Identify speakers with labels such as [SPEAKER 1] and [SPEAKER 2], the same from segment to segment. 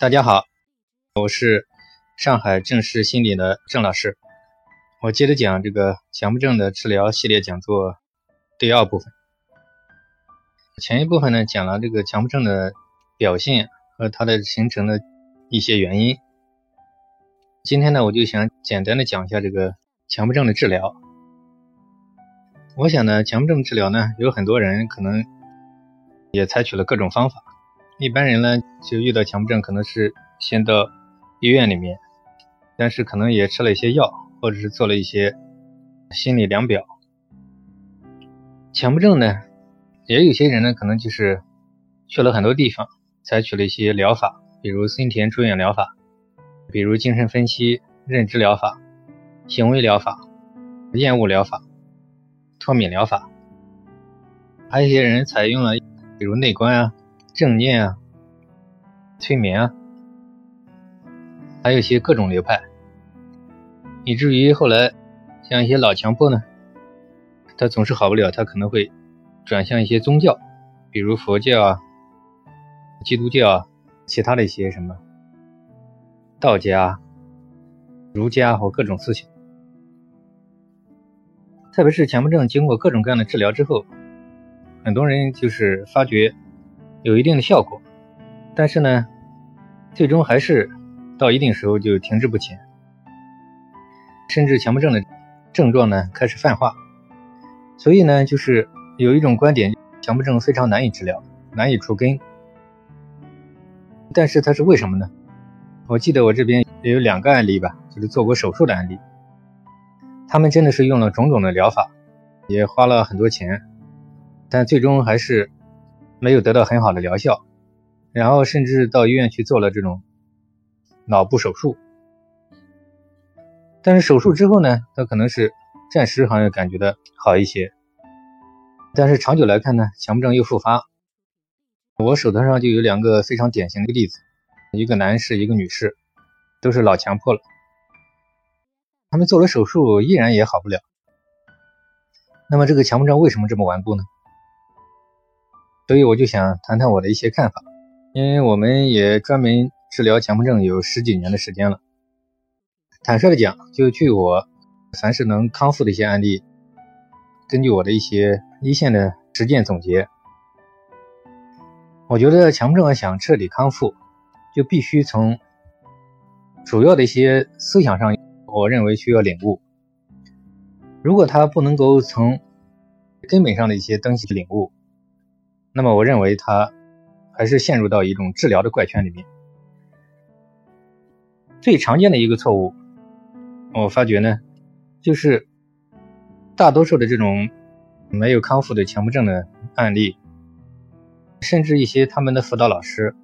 [SPEAKER 1] 大家好，我是上海正视心理的郑老师。我接着讲这个强迫症的治疗系列讲座第二部分。前一部分呢讲了这个强迫症的表现和它的形成的一些原因。今天呢，我就想简单的讲一下这个强迫症的治疗。我想呢，强迫症治疗呢，有很多人可能也采取了各种方法。一般人呢，就遇到强迫症，可能是先到医院里面，但是可能也吃了一些药，或者是做了一些心理量表。强迫症呢，也有些人呢，可能就是去了很多地方，采取了一些疗法，比如森田住院疗法，比如精神分析、认知疗法、行为疗法、厌恶疗法、脱敏疗法，还有一些人采用了，比如内观啊。正念啊，催眠啊，还有一些各种流派，以至于后来像一些老强迫呢，他总是好不了，他可能会转向一些宗教，比如佛教啊、基督教啊，其他的一些什么道家、儒家或各种思想。特别是强迫症经过各种各样的治疗之后，很多人就是发觉。有一定的效果，但是呢，最终还是到一定时候就停滞不前，甚至强迫症的症状呢开始泛化。所以呢，就是有一种观点，强迫症非常难以治疗，难以除根。但是它是为什么呢？我记得我这边也有两个案例吧，就是做过手术的案例，他们真的是用了种种的疗法，也花了很多钱，但最终还是。没有得到很好的疗效，然后甚至到医院去做了这种脑部手术，但是手术之后呢，他可能是暂时好像感觉的好一些，但是长久来看呢，强迫症又复发。我手头上就有两个非常典型的例子，一个男士，一个女士，都是老强迫了，他们做了手术依然也好不了。那么这个强迫症为什么这么顽固呢？所以我就想谈谈我的一些看法，因为我们也专门治疗强迫症有十几年的时间了。坦率的讲，就据我凡是能康复的一些案例，根据我的一些一线的实践总结，我觉得强迫症要想彻底康复，就必须从主要的一些思想上，我认为需要领悟。如果他不能够从根本上的一些东西领悟，那么我认为他还是陷入到一种治疗的怪圈里面。最常见的一个错误，我发觉呢，就是大多数的这种没有康复的强迫症的案例，甚至一些他们的辅导老师，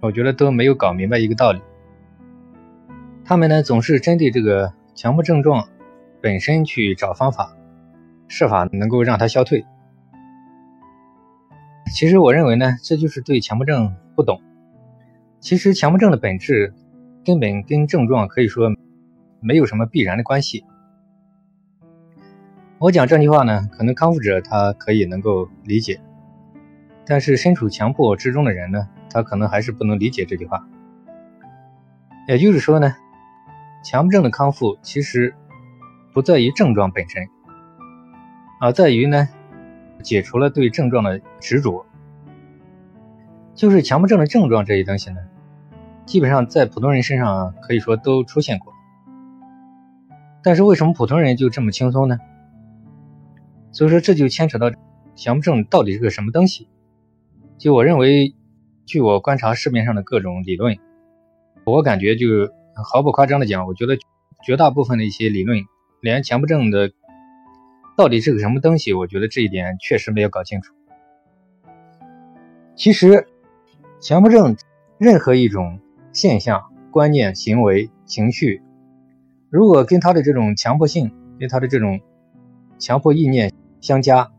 [SPEAKER 1] 我觉得都没有搞明白一个道理。他们呢总是针对这个强迫症状本身去找方法，设法能够让它消退。其实我认为呢，这就是对强迫症不懂。其实强迫症的本质根本跟症状可以说没有什么必然的关系。我讲这句话呢，可能康复者他可以能够理解，但是身处强迫之中的人呢，他可能还是不能理解这句话。也就是说呢，强迫症的康复其实不在于症状本身，而在于呢。解除了对症状的执着，就是强迫症的症状这些东西呢，基本上在普通人身上可以说都出现过。但是为什么普通人就这么轻松呢？所以说这就牵扯到强迫症到底是个什么东西。就我认为，据我观察市面上的各种理论，我感觉就毫不夸张的讲，我觉得绝大部分的一些理论，连强迫症的。到底是个什么东西？我觉得这一点确实没有搞清楚。其实，强迫症任何一种现象、观念、行为、情绪，如果跟他的这种强迫性、跟他的这种强迫意念相加，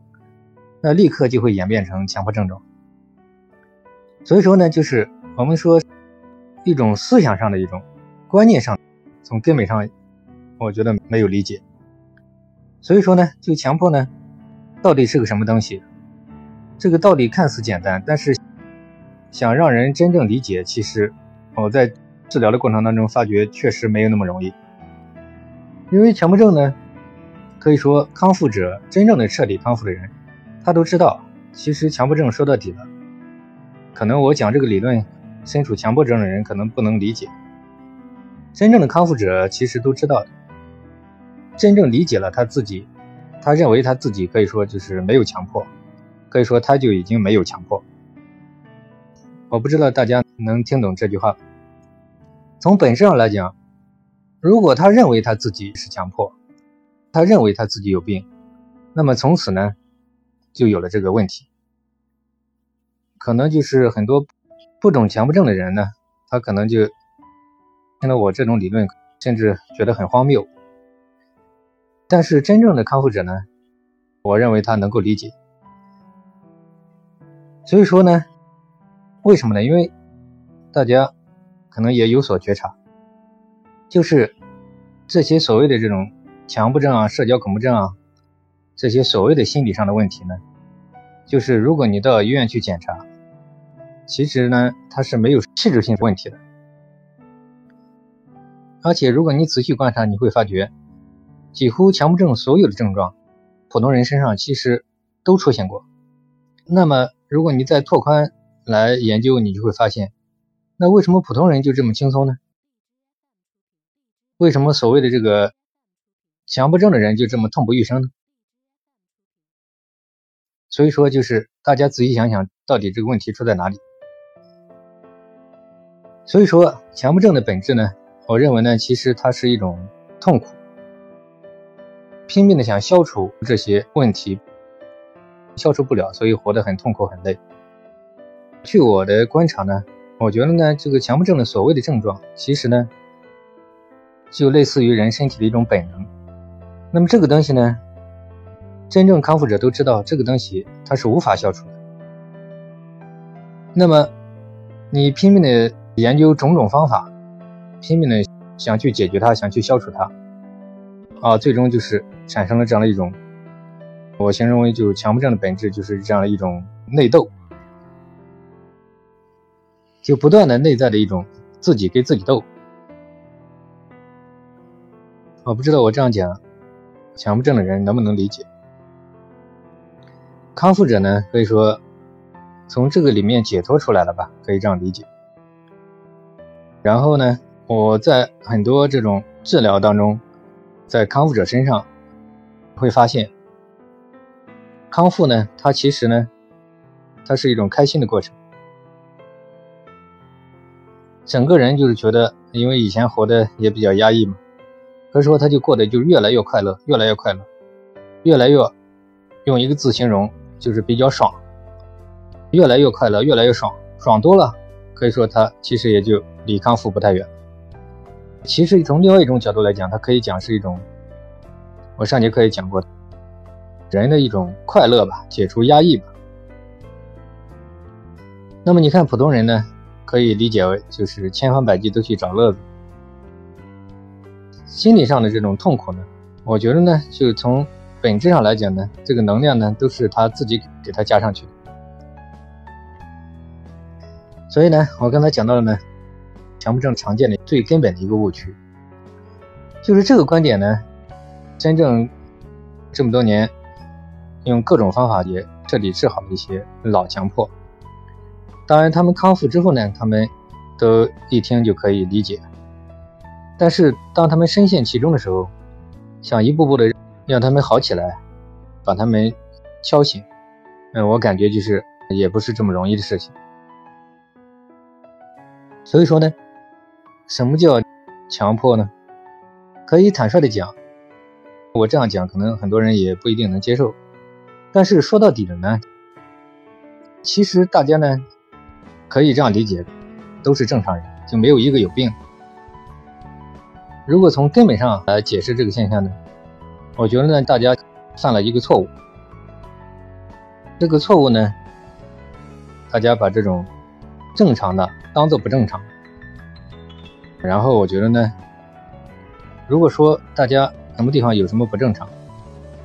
[SPEAKER 1] 那立刻就会演变成强迫症状。所以说呢，就是我们说一种思想上的一种观念上，从根本上，我觉得没有理解。所以说呢，就强迫呢，到底是个什么东西？这个道理看似简单，但是想让人真正理解，其实我在治疗的过程当中发觉，确实没有那么容易。因为强迫症呢，可以说康复者真正的彻底康复的人，他都知道，其实强迫症说到底了，可能我讲这个理论，身处强迫症的人可能不能理解。真正的康复者其实都知道的，真正理解了他自己，他认为他自己可以说就是没有强迫，可以说他就已经没有强迫。我不知道大家能听懂这句话。从本质上来讲。如果他认为他自己是强迫，他认为他自己有病，那么从此呢，就有了这个问题。可能就是很多不懂强迫症的人呢，他可能就听了我这种理论，甚至觉得很荒谬。但是真正的康复者呢，我认为他能够理解。所以说呢，为什么呢？因为大家可能也有所觉察。就是这些所谓的这种强迫症啊、社交恐怖症啊，这些所谓的心理上的问题呢，就是如果你到医院去检查，其实呢它是没有器质性问题的，而且如果你仔细观察，你会发觉，几乎强迫症所有的症状，普通人身上其实都出现过。那么如果你再拓宽来研究，你就会发现，那为什么普通人就这么轻松呢？为什么所谓的这个强迫症的人就这么痛不欲生呢？所以说，就是大家仔细想想，到底这个问题出在哪里？所以说，强迫症的本质呢，我认为呢，其实它是一种痛苦，拼命的想消除这些问题，消除不了，所以活得很痛苦很累。据我的观察呢，我觉得呢，这个强迫症的所谓的症状，其实呢。就类似于人身体的一种本能，那么这个东西呢，真正康复者都知道，这个东西它是无法消除的。那么你拼命的研究种种方法，拼命的想去解决它，想去消除它，啊，最终就是产生了这样的一种，我形容为就强迫症的本质就是这样的一种内斗，就不断的内在的一种自己跟自己斗。我不知道我这样讲，强迫症的人能不能理解？康复者呢，可以说从这个里面解脱出来了吧，可以这样理解。然后呢，我在很多这种治疗当中，在康复者身上会发现，康复呢，它其实呢，它是一种开心的过程，整个人就是觉得，因为以前活的也比较压抑嘛。所以说，他就过得就越来越快乐，越来越快乐，越来越用一个字形容，就是比较爽，越来越快乐，越来越爽，爽多了，可以说他其实也就离康复不太远。其实从另外一种角度来讲，它可以讲是一种，我上节课也讲过，人的一种快乐吧，解除压抑吧。那么你看普通人呢，可以理解为就是千方百计都去找乐子。心理上的这种痛苦呢，我觉得呢，就从本质上来讲呢，这个能量呢，都是他自己给他加上去的。所以呢，我刚才讲到了呢，强迫症常见的最根本的一个误区，就是这个观点呢，真正这么多年用各种方法也彻底治好了一些老强迫。当然，他们康复之后呢，他们都一听就可以理解。但是当他们深陷其中的时候，想一步步的让他们好起来，把他们敲醒，嗯，我感觉就是也不是这么容易的事情。所以说呢，什么叫强迫呢？可以坦率的讲，我这样讲可能很多人也不一定能接受。但是说到底的呢，其实大家呢可以这样理解，都是正常人，就没有一个有病。如果从根本上来解释这个现象呢，我觉得呢，大家犯了一个错误。这个错误呢，大家把这种正常的当做不正常。然后我觉得呢，如果说大家什么地方有什么不正常，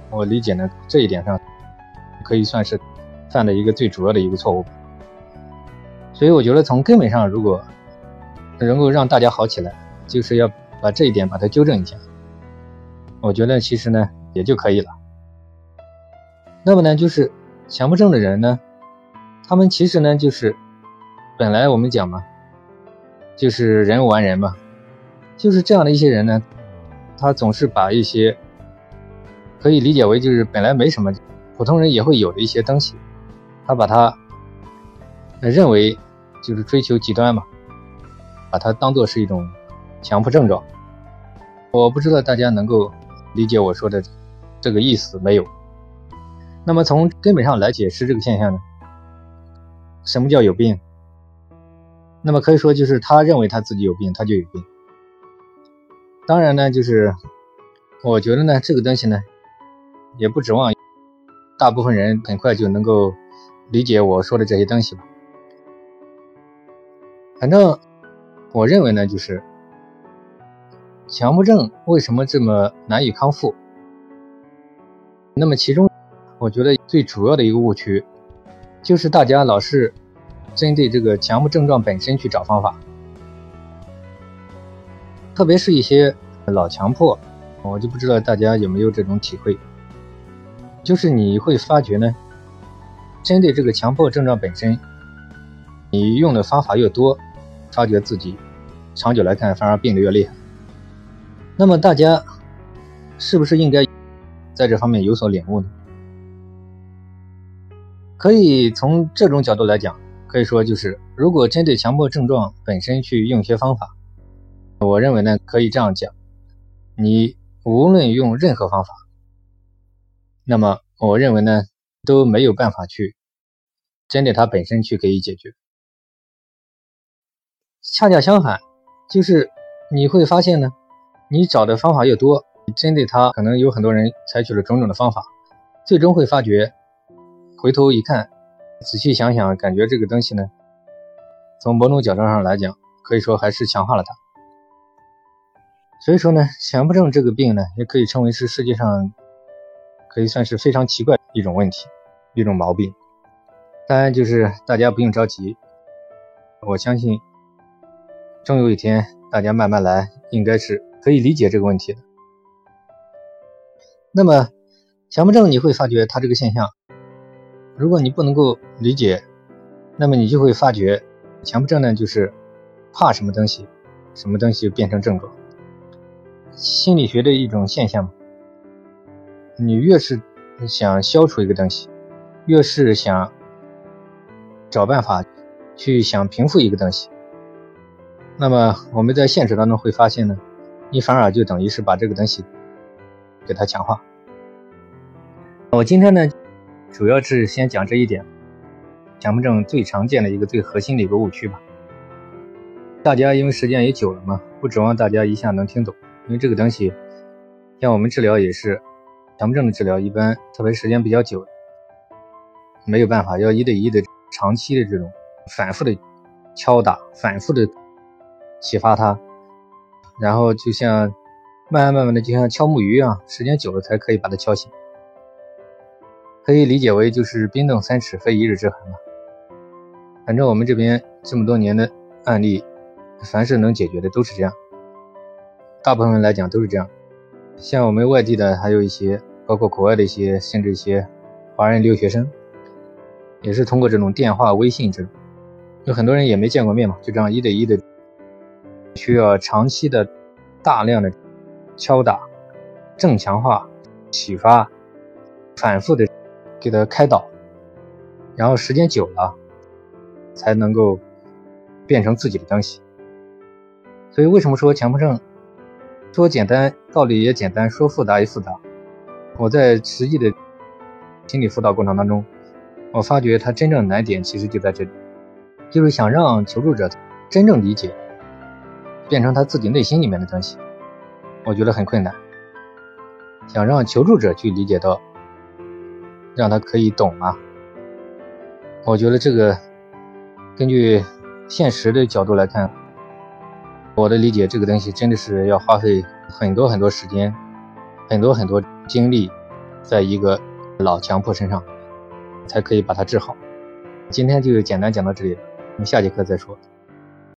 [SPEAKER 1] 我理解呢，这一点上可以算是犯的一个最主要的一个错误。所以我觉得从根本上，如果能够让大家好起来，就是要把这一点把它纠正一下。我觉得其实呢也就可以了。那么呢，就是强迫症的人呢，他们其实呢就是本来我们讲嘛，就是人无完人嘛，就是这样的一些人呢，他总是把一些可以理解为就是本来没什么，普通人也会有的一些东西，他把它认为就是追求极端嘛，把它当做是一种强迫症状。我不知道大家能够。理解我说的这个意思没有？那么从根本上来解释这个现象呢？什么叫有病？那么可以说就是他认为他自己有病，他就有病。当然呢，就是我觉得呢，这个东西呢，也不指望大部分人很快就能够理解我说的这些东西吧。反正我认为呢，就是。强迫症为什么这么难以康复？那么其中，我觉得最主要的一个误区，就是大家老是针对这个强迫症状本身去找方法，特别是一些老强迫，我就不知道大家有没有这种体会，就是你会发觉呢，针对这个强迫症状本身，你用的方法越多，发觉自己长久来看反而病得越厉害。那么大家是不是应该在这方面有所领悟呢？可以从这种角度来讲，可以说就是，如果针对强迫症状本身去用一些方法，我认为呢，可以这样讲：你无论用任何方法，那么我认为呢，都没有办法去针对它本身去给予解决。恰恰相反，就是你会发现呢。你找的方法越多，针对他，可能有很多人采取了种种的方法，最终会发觉，回头一看，仔细想想，感觉这个东西呢，从某种角度上来讲，可以说还是强化了它。所以说呢，强迫症这个病呢，也可以称为是世界上可以算是非常奇怪的一种问题，一种毛病。当然，就是大家不用着急，我相信，终有一天，大家慢慢来，应该是。可以理解这个问题的。那么，强迫症你会发觉它这个现象，如果你不能够理解，那么你就会发觉，强迫症呢就是怕什么东西，什么东西就变成症状。心理学的一种现象嘛。你越是想消除一个东西，越是想找办法去想平复一个东西，那么我们在现实当中会发现呢。你反而就等于是把这个东西给它强化。我今天呢，主要是先讲这一点，强迫症最常见的一个最核心的一个误区吧。大家因为时间也久了嘛，不指望大家一下能听懂，因为这个东西，像我们治疗也是，强迫症的治疗一般特别时间比较久，没有办法要一对一的长期的这种反复的敲打，反复的启发他。然后就像慢慢慢慢的，就像敲木鱼一样，时间久了才可以把它敲醒。可以理解为就是冰冻三尺非一日之寒嘛。反正我们这边这么多年的案例，凡是能解决的都是这样。大部分人来讲都是这样。像我们外地的，还有一些，包括国外的一些，甚至一些华人留学生，也是通过这种电话、微信这种，有很多人也没见过面嘛，就这样一对一的。需要长期的、大量的敲打、正强化、启发、反复的给他开导，然后时间久了，才能够变成自己的东西。所以，为什么说强迫症说简单，道理也简单；说复杂也复杂。我在实际的心理辅导过程当中，我发觉他真正难点其实就在这里，就是想让求助者真正理解。变成他自己内心里面的东西，我觉得很困难。想让求助者去理解到，让他可以懂啊，我觉得这个根据现实的角度来看，我的理解，这个东西真的是要花费很多很多时间，很多很多精力，在一个老强迫身上，才可以把它治好。今天就简单讲到这里，我们下节课再说。